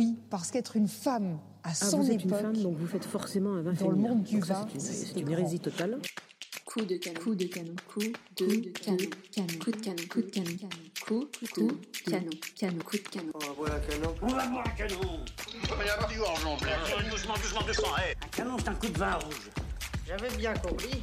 oui, parce qu'être une femme à Ah, son vous êtes époque, une femme, donc vous faites forcément un vin dans le monde du vin, c'est une- une hérésie totale. Coup de canon. Coup de canon. Coup de canon. Canon. Coup de canon. Coup de canon. Coup coup de canon. Canon. Coup de canon. On va boire un canon. On va boire un canon y avoir du en plein. Doucement, doucement, doucement, Un canon, c'est un coup de vin rouge. J'avais bien compris.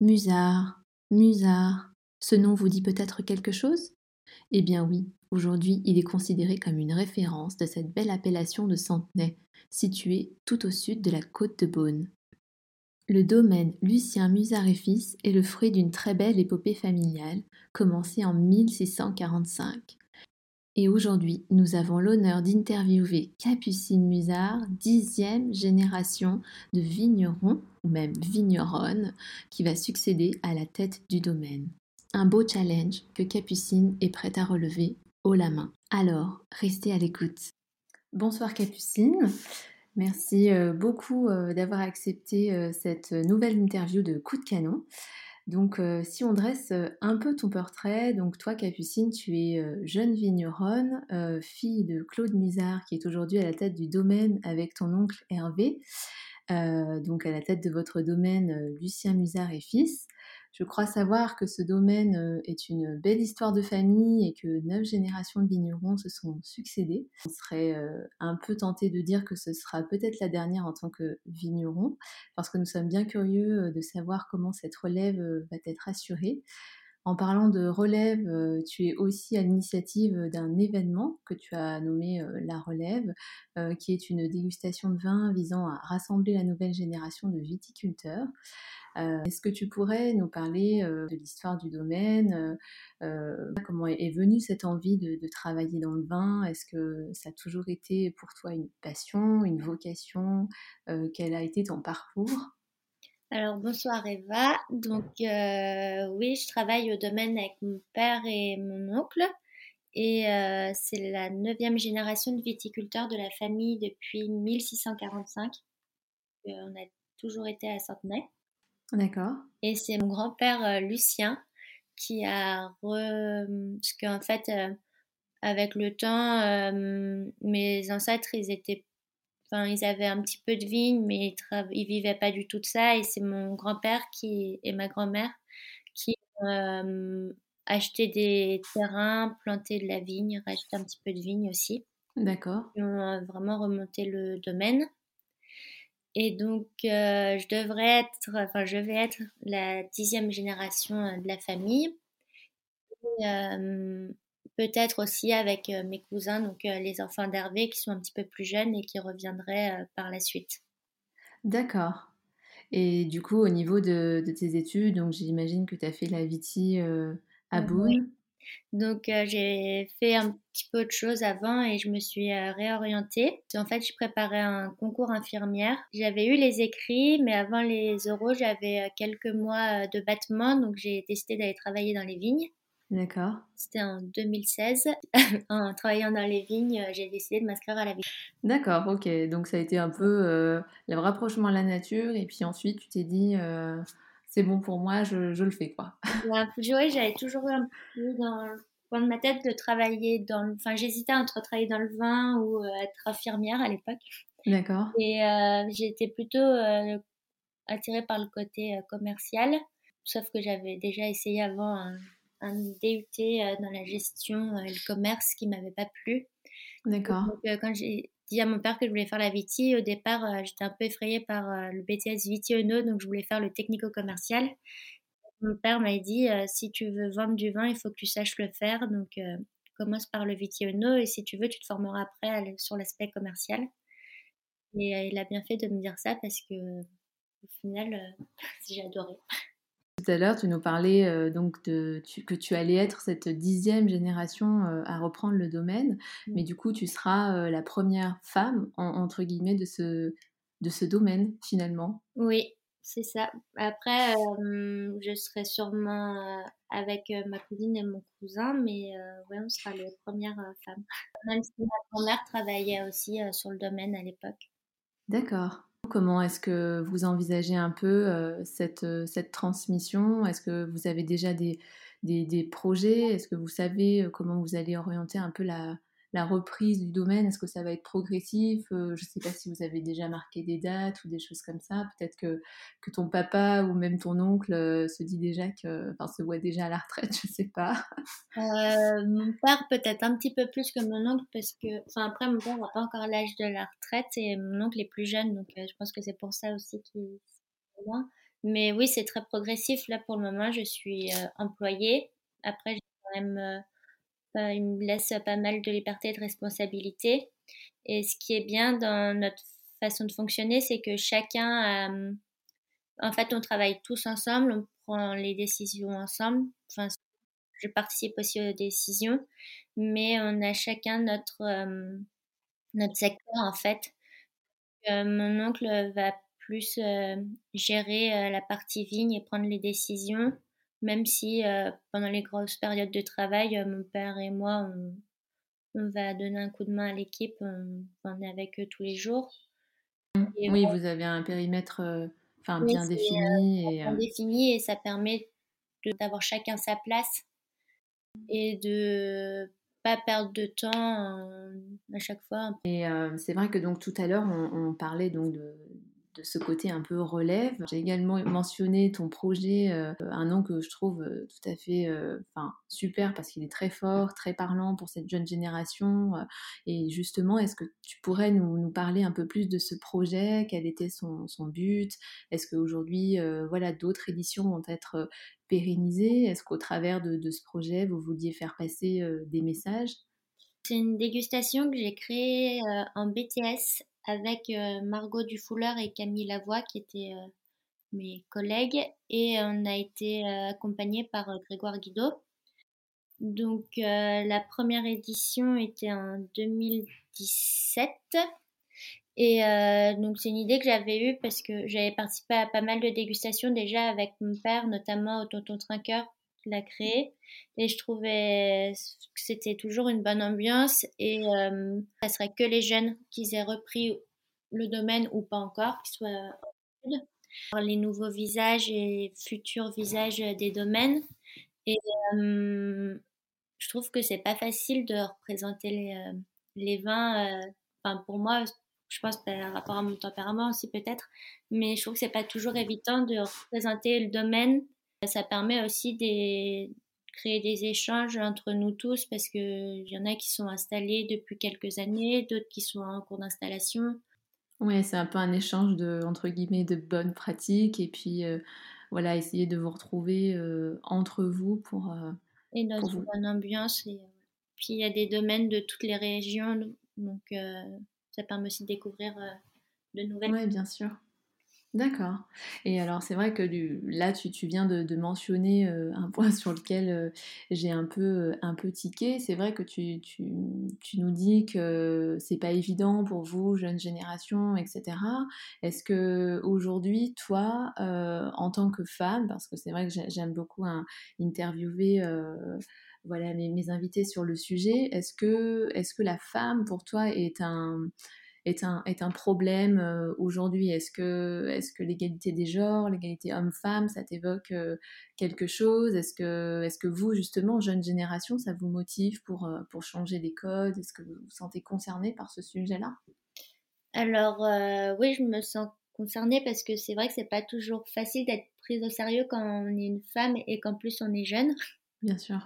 Musard, Musard, ce nom vous dit peut-être quelque chose? Eh bien oui, aujourd'hui il est considéré comme une référence de cette belle appellation de Centenay, située tout au sud de la côte de Beaune. Le domaine Lucien Musard et Fils est le fruit d'une très belle épopée familiale, commencée en 1645. Et aujourd'hui, nous avons l'honneur d'interviewer Capucine Musard, dixième génération de vignerons, ou même vigneronne, qui va succéder à la tête du domaine. Un beau challenge que Capucine est prête à relever haut la main. Alors, restez à l'écoute. Bonsoir Capucine. Merci euh, beaucoup euh, d'avoir accepté euh, cette nouvelle interview de Coup de canon. Donc, euh, si on dresse euh, un peu ton portrait, donc toi, Capucine, tu es euh, jeune vigneronne, fille de Claude Musard, qui est aujourd'hui à la tête du domaine avec ton oncle Hervé, donc à la tête de votre domaine Lucien Musard et fils. Je crois savoir que ce domaine euh, est une belle histoire de famille et que neuf générations de vignerons se sont succédées. On serait euh, un peu tenté de dire que ce sera peut-être la dernière en tant que vigneron, parce que nous sommes bien curieux euh, de savoir comment cette relève va être assurée. En parlant de relève, tu es aussi à l'initiative d'un événement que tu as nommé La Relève, qui est une dégustation de vin visant à rassembler la nouvelle génération de viticulteurs. Euh, Est-ce que tu pourrais nous parler euh, de l'histoire du domaine euh, Comment est, venue cette envie de, travailler dans le vin? Est-ce que ça a toujours été pour toi une passion, une vocation? Quel a été ton parcours? Alors bonsoir Eva. Donc oui, je travaille au domaine avec mon père et mon oncle. Et c'est la neuvième génération de viticulteurs de la famille depuis 1645. Euh, on a toujours été à Centenay. D'accord. Et c'est mon grand-père euh, Lucien qui a re... Parce qu'en fait, euh, avec le temps, euh, mes ancêtres, ils étaient... Enfin, ils avaient un petit peu de vigne, mais ils, tra... ils vivaient pas du tout de ça. Et c'est mon grand-père qui... et ma grand-mère qui ont euh, acheté des terrains, planté de la vigne, racheté un petit peu de vigne aussi. D'accord. Ils ont vraiment remonté le domaine. Et donc, euh, je devrais être, enfin, je vais être la dixième génération euh, de la famille. Euh, Peut-être aussi avec mes cousins, donc les enfants d'Hervé qui sont un petit peu plus jeunes et qui reviendraient par la suite. D'accord. Et du coup, au niveau de, de tes études, donc j'imagine que tu as fait la Viti à Oui. Donc euh, j'ai fait un petit peu de choses avant et je me suis euh, réorientée. En fait, je préparais un concours infirmière. J'avais eu les écrits, mais avant les euros, j'avais euh, quelques mois de battement, donc j'ai décidé d'aller travailler dans les vignes. D'accord. C'était en 2016. en travaillant dans les vignes, j'ai décidé de m'inscrire à la vigne. D'accord, ok. Donc ça a été un peu euh, le rapprochement à la nature et puis ensuite tu t'es dit c'est bon pour moi, je, je le fais quoi. Ouais, j'avais toujours eu un peu dans le coin de ma tête de travailler dans le... Enfin, j'hésitais entre travailler dans le vin ou euh, être infirmière à l'époque. D'accord. Et euh, j'étais plutôt euh, attirée par le côté commercial, sauf que j'avais déjà essayé avant un, un DUT dans la gestion et le commerce qui m'avait pas plu. D'accord. Donc, quand j'ai dit à mon père que je voulais faire la Viti, au départ, euh, j'étais un peu effrayée par euh, le BTS Viti Ono, donc je voulais faire le technico-commercial. Mon père m'a dit euh, si tu veux vendre du vin, il faut que tu saches le faire. Donc, commence par le Viti Ono et si tu veux, tu te formeras après sur l'aspect commercial. Et il a bien fait de me dire ça parce que, au final, j'ai adoré. Tout à l'heure, tu nous parlais euh, donc de que tu allais être cette dixième génération euh, à reprendre le domaine, mais du coup, tu seras euh, la première femme entre guillemets de ce de ce domaine finalement. Oui, c'est ça. Après, je serai sûrement avec ma cousine et mon cousin, mais ouais, on sera les premières femmes. Même si ma grand-mère travaillait aussi sur le domaine à l'époque. D'accord. Comment est-ce que vous envisagez un peu euh, cette, euh, cette transmission? Est-ce que vous avez déjà des projets? Est-ce que vous savez euh, comment vous allez orienter un peu la, la reprise du domaine Est-ce que ça va être progressif Je ne sais pas si vous avez déjà marqué des dates ou des choses comme ça. Peut-être que, que ton papa ou même ton oncle se dit déjà que, enfin, se voit déjà à la retraite, je ne sais pas. Euh, mon père peut-être un petit peu plus que mon oncle parce que, enfin après mon père n'a pas encore l'âge de la retraite et mon oncle est plus jeune, donc euh, je pense que c'est pour ça aussi qu'il. Mais oui, c'est très progressif. Là pour le moment, je suis euh, employée. Après, j'ai quand même il me laisse pas mal de liberté et de responsabilité. Et ce qui est bien dans notre façon de fonctionner, c'est que chacun, en fait, on travaille tous ensemble, on prend les décisions ensemble. Enfin, je participe aussi aux décisions, mais on a chacun notre, notre secteur, en fait. Euh, mon oncle va plus gérer la partie vigne et prendre les décisions même si euh, pendant les grosses périodes de travail, euh, mon père et moi, on, va donner un coup de main à l'équipe, on, est avec eux tous les jours. oui, vous avez un périmètre euh, bien défini. et, bien défini et ça permet d'avoir chacun sa place et de pas perdre de temps à chaque fois. Et c'est vrai que donc tout à l'heure on, on, parlait donc de, de ce côté un peu relève. J'ai également mentionné ton projet, euh, un nom que je trouve euh, tout à fait euh, super parce qu'il est très fort, très parlant pour cette jeune génération. et justement, est-ce que tu pourrais nous, nous, parler un peu plus de ce projet? Quel était son, son but? Est-ce qu'aujourd'hui, voilà, d'autres éditions vont être pérennisées? Est-ce qu'au travers de, ce projet, vous vouliez faire passer des messages? C'est une dégustation que j'ai créée en BTS avec euh, Margot Dufouleur et Camille Lavoie qui étaient euh, mes collègues et on a été euh, accompagnés par Grégoire Guido. Donc la première édition était en 2017 et donc c'est une idée que j'avais eue parce que j'avais participé à pas mal de dégustations déjà avec mon père, notamment au Tonton Trinqueur l'a créé. Et je trouvais que c'était toujours une bonne ambiance et euh, ça serait que les jeunes qui aient repris le domaine ou pas encore, qui soient les nouveaux visages et futurs visages des domaines. Et euh, je trouve que c'est pas facile de représenter les, euh, les vins. Enfin, pour moi, je pense par rapport à mon tempérament aussi peut-être, mais je trouve que c'est pas toujours évident de représenter le domaine. Ça permet aussi de créer des échanges entre nous tous parce qu'il y en a qui sont installés depuis quelques années, d'autres qui sont en cours d'installation. Oui, c'est un peu un échange de, entre guillemets, de bonnes pratiques et puis euh, voilà, essayer de vous retrouver euh, entre vous pour... Euh, et dans une bonne ambiance. Et, puis il y a des domaines de toutes les régions, donc ça permet aussi de découvrir de nouvelles... Oui, bien sûr. D'accord. Et alors, c'est vrai que là, tu, viens de, mentionner euh, un point sur lequel euh, j'ai un peu, euh, un peu tiqué. C'est vrai que tu, nous dis que c'est pas évident pour vous, jeune génération, etc. Est-ce que aujourd'hui, toi, en tant que femme, parce que c'est vrai que j'aime beaucoup interviewer voilà, mes, mes, invités sur le sujet, est-ce que, est -ce que la femme, pour toi, est un est un, est un problème euh, aujourd'hui Est-ce que, est que l'égalité des genres, l'égalité homme-femme, ça t'évoque euh, quelque chose? Est-ce que, est que vous, justement, jeune génération, ça vous motive pour, euh, pour changer les codes? Est-ce que vous vous sentez concerné par ce sujet-là? Alors, oui, je me sens concernée parce que c'est vrai que c'est pas toujours facile d'être prise au sérieux quand on est une femme et qu'en plus on est jeune. Bien sûr.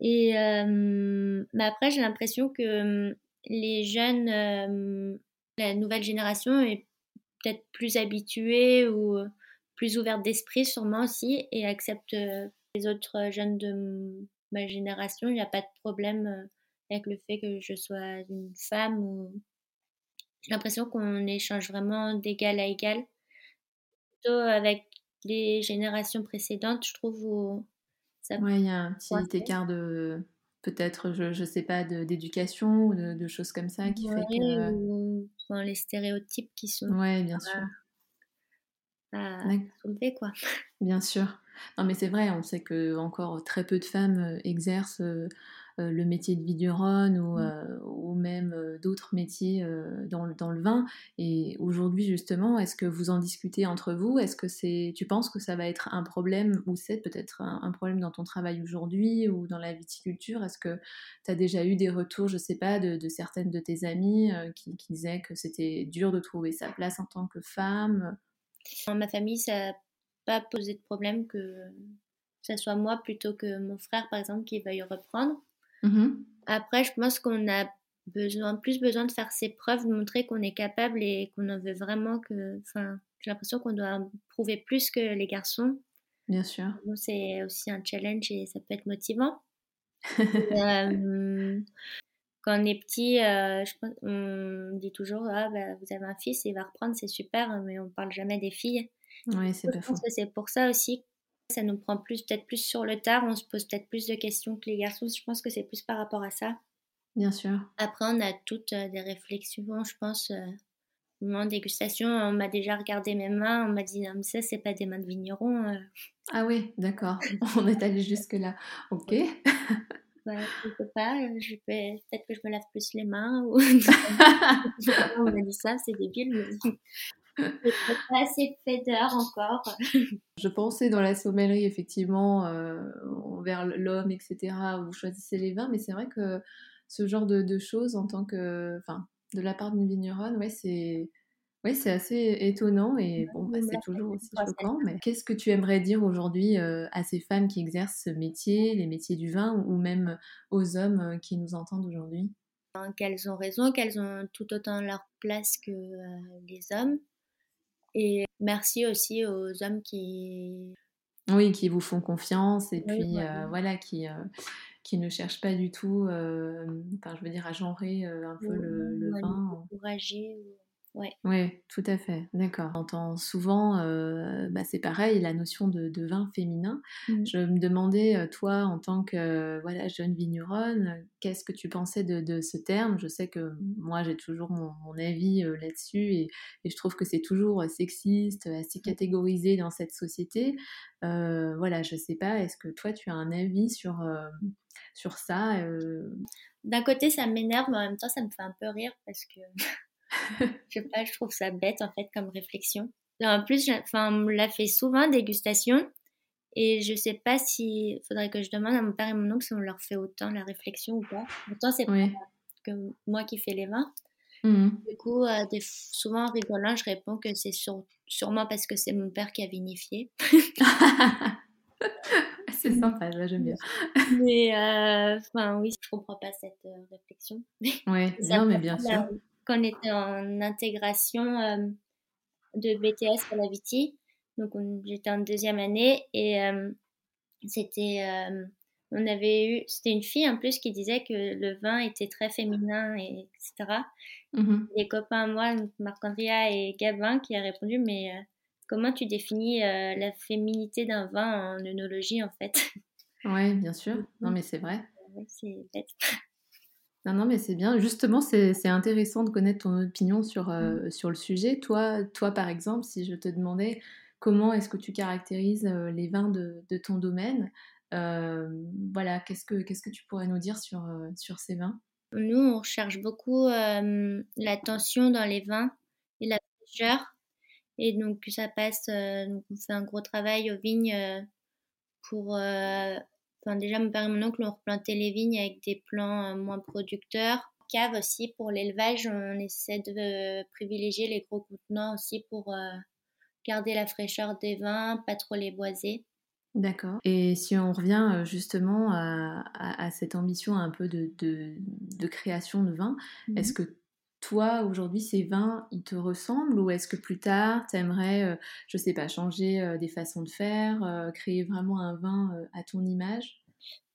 Et mais après, j'ai l'impression que les jeunes la nouvelle génération est peut-être plus habituée ou euh, plus ouverte d'esprit sûrement aussi et accepte euh, les autres jeunes de ma génération. Il n'y a pas de problème euh, avec le fait que je sois une femme ou j'ai l'impression qu'on échange vraiment d'égal à égal. Plutôt avec les générations précédentes, je trouve. Où ça... Ouais, il y a un petit écart de peut-être, je, je sais pas, d'éducation ou de, choses comme ça qui fait que. Ou, les stéréotypes qui sont. Ouais, bien sûr. À, soulever, quoi. Bien sûr. Non, mais c'est vrai, on sait que encore très peu de femmes euh, exercent euh, le métier de vigneronne ou, mmh. ou même d'autres métiers dans, dans, le vin. Et aujourd'hui, justement, est-ce que vous en discutez entre vous? Est-ce que c'est, tu penses que ça va être un problème ou c'est peut-être un, problème dans ton travail aujourd'hui ou dans la viticulture? Est-ce que tu as déjà eu des retours, je sais pas, de, de certaines de tes amies qui, qui disaient que c'était dur de trouver sa place en tant que femme? Dans ma famille, ça pas posé de problème que ce soit moi plutôt que mon frère, par exemple, qui veuille reprendre. Mmh Après, je pense qu'on a besoin, plus besoin de faire ses preuves, de montrer qu'on est capable et qu'on en veut vraiment que. Enfin, j'ai l'impression qu'on doit prouver plus que les garçons. Bien sûr. c'est aussi un challenge et ça peut être motivant. euh, quand on est petit, euh, je pense, on dit toujours ah, bah, vous avez un fils, il va reprendre, c'est super, mais on parle jamais des filles. Oui, c'est Je pense que c'est pour ça aussi. Ça nous prend plus, peut-être plus sur le tard. On se pose peut-être plus de questions que les garçons. Je pense que c'est plus par rapport à ça. Bien sûr. Après, on a toutes euh, des réflexions, je pense. Euh, en dégustation, on m'a déjà regardé mes mains. On m'a dit, non, mais ça, c'est pas des mains de vigneron. Euh. Ah oui, d'accord. on est allé jusque-là. Ok. Je sais pas, je peut-être que je me lave plus les mains. Ou... on m'a dit ça, c'est débile. Mais pas assez d'heures encore. Je pensais dans la sommellerie, effectivement, euh, envers l'homme, etc., où vous choisissez les vins, mais c'est vrai que ce genre de, choses, en tant que. Enfin, de la part d'une vigneronne, ouais, c'est. Oui, c'est assez étonnant et bon, bah, c'est toujours aussi choquant. Mais qu'est-ce que tu aimerais dire aujourd'hui euh, à ces femmes qui exercent ce métier, les métiers du vin, ou même aux hommes euh, qui nous entendent aujourd'hui? Qu'elles ont raison, qu'elles ont tout autant leur place que les hommes, et merci aussi aux hommes qui... Oui, qui vous font confiance et puis euh, voilà, qui, euh, qui ne cherchent pas du tout, euh, enfin, je veux dire, à genrer un peu le, le vin. Encourager. Ouais. Oui, tout à fait, d'accord. On entend souvent, euh, bah, c'est pareil, la notion de, vin féminin. Mmh. Je me demandais, euh, toi, en tant que voilà, jeune vigneronne, qu'est-ce que tu pensais de, ce terme? Je sais que moi, j'ai toujours mon, avis euh, là-dessus et, je trouve que c'est toujours sexiste, assez mmh. catégorisé dans cette société. voilà, je sais pas, est-ce que toi, tu as un avis sur, sur ça D'un côté, ça m'énerve, mais en même temps, ça me fait un peu rire parce que je sais pas, je trouve ça bête en fait comme réflexion. En plus, enfin, on l'a fait souvent dégustation et je sais pas si faudrait que je demande à mon père et mon oncle si on leur fait autant la réflexion ou pas. Pourtant, c'est pas que moi qui fais les vins. Mmh. Du coup, euh, souvent en rigolant, je réponds que c'est sûrement parce que c'est mon père qui a vinifié. c'est sympa, j'aime bien. Mais euh, enfin, oui, je comprends pas cette euh, réflexion. Oui, non, mais bien sûr quand on était en intégration euh, de BTS à la Viti. Donc j'étais en deuxième année et euh, c'était euh, on avait eu c'était une fille en plus qui disait que le vin était très féminin et etc. Mmh Les copains moi Marc-Andrea et Gabin qui a répondu mais comment tu définis la féminité d'un vin en œnologie en fait? Oui, bien sûr. Non mais c'est vrai. c'est bête. Non, non, mais c'est bien. Justement, c'est intéressant de connaître ton opinion sur, euh, mmh. sur le sujet. Toi, toi, par exemple, si je te demandais comment est-ce que tu caractérises euh, les vins de, de ton domaine, euh, voilà, qu'est-ce que tu pourrais nous dire sur, sur ces vins? Nous, on recherche beaucoup la tension dans les vins et la fraîcheur. Et donc, ça passe, donc on fait un gros travail aux vignes pour Enfin, déjà, mon père et mon oncle ont replanté les vignes avec des plants euh, moins producteurs. Cave aussi, pour l'élevage, on essaie de euh, privilégier les gros contenants aussi pour euh, garder la fraîcheur des vins, pas trop les boiser. D'accord. Et si on revient justement à, cette ambition un peu de, de, création de vin, mmh est-ce que toi, aujourd'hui, ces vins, ils te ressemblent ou est-ce que plus tard, tu aimerais, je sais pas, changer des façons de faire, créer vraiment un vin à ton image?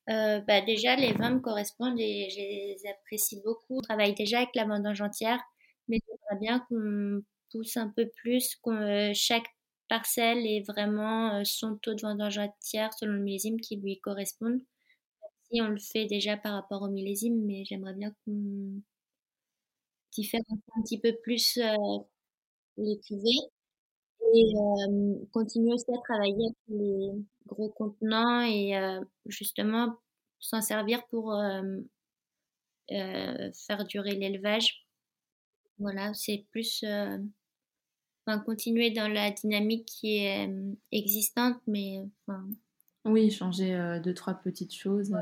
Bah déjà, les vins me correspondent et je les apprécie beaucoup. On travaille déjà avec la vendange entière, mais j'aimerais bien qu'on pousse un peu plus, qu'on chaque parcelle et vraiment son taux de vendange tiers selon le millésime qui lui correspond. Si on le fait déjà par rapport au millésime, mais j'aimerais bien qu'on différencie un petit peu plus les cuvées et continuer aussi à travailler avec les gros contenants et justement s'en servir pour faire durer l'élevage. Voilà, c'est plus enfin, continuer dans la dynamique qui est existante, mais enfin, oui, changer deux trois petites choses.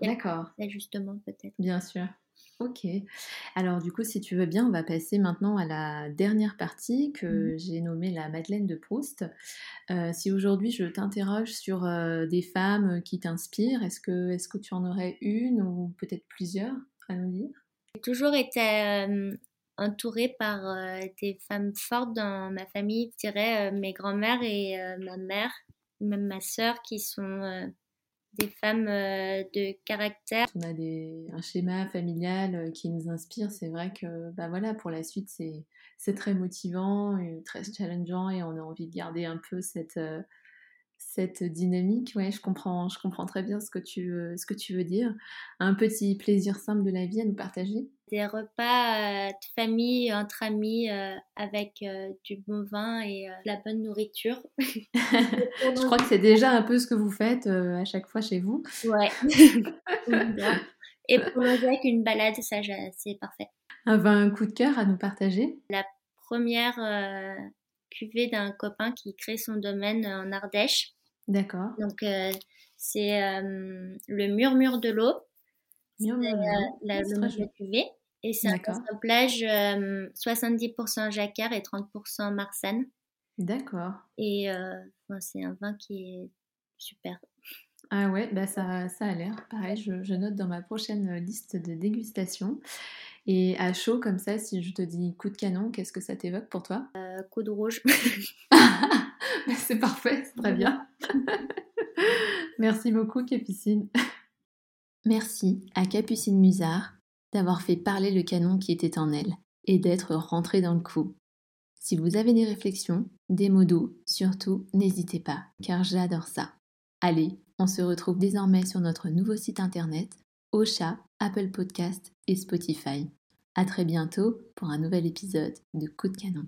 D'accord. Justement, peut-être. Bien sûr. Ok. Alors du coup, si tu veux bien, on va passer maintenant à la dernière partie que mmh. j'ai nommée la Madeleine de Proust. Euh, si aujourd'hui je t'interroge sur euh, des femmes qui t'inspirent, est-ce que, est que tu en aurais une ou peut-être plusieurs à nous dire? J'ai toujours été entourée par des femmes fortes dans ma famille, je dirais mes grands-mères et ma mère, même ma sœur, qui sont des femmes euh, de caractère. On a des, un schéma familial euh, qui nous inspire. C'est vrai que bah voilà, pour la suite, c'est, très motivant, et très challengeant et on a envie de garder un peu cette, euh, cette dynamique. Ouais, je comprends, je comprends très bien ce que, tu, ce que tu veux dire. Un petit plaisir simple de la vie à nous partager des repas de famille entre amis avec du bon vin et de la bonne nourriture. je crois que c'est déjà un peu ce que vous faites à chaque fois chez vous. Ouais. et prolonger avec une balade, ça c'est parfait. Un un coup de cœur à nous partager La première cuvée d'un copain qui crée son domaine en Ardèche. D'accord. Donc c'est le murmure de l'eau. Murmure la, le nom de cuvée. Et c'est un assemblage 70% jacquard et 30% marsanne. D'accord. Et c'est un vin qui est super. Ah ouais, bah ça, ça a l'air. Pareil, je, note dans ma prochaine liste de dégustation. Et à chaud comme ça, si je te dis coup de canon, qu'est-ce que ça t'évoque pour toi? Euh, Coup de rouge. Bah, c'est parfait, c'est très bien. Merci beaucoup Capucine. Merci à Capucine Musard d'avoir fait parler le canon qui était en elle et d'être rentré dans le coup. Si vous avez des réflexions, des mots doux, surtout n'hésitez pas, car j'adore ça. Allez, on se retrouve désormais sur notre nouveau site internet, Ocha, Apple Podcast et Spotify. À très bientôt pour un nouvel épisode de Coup de canon.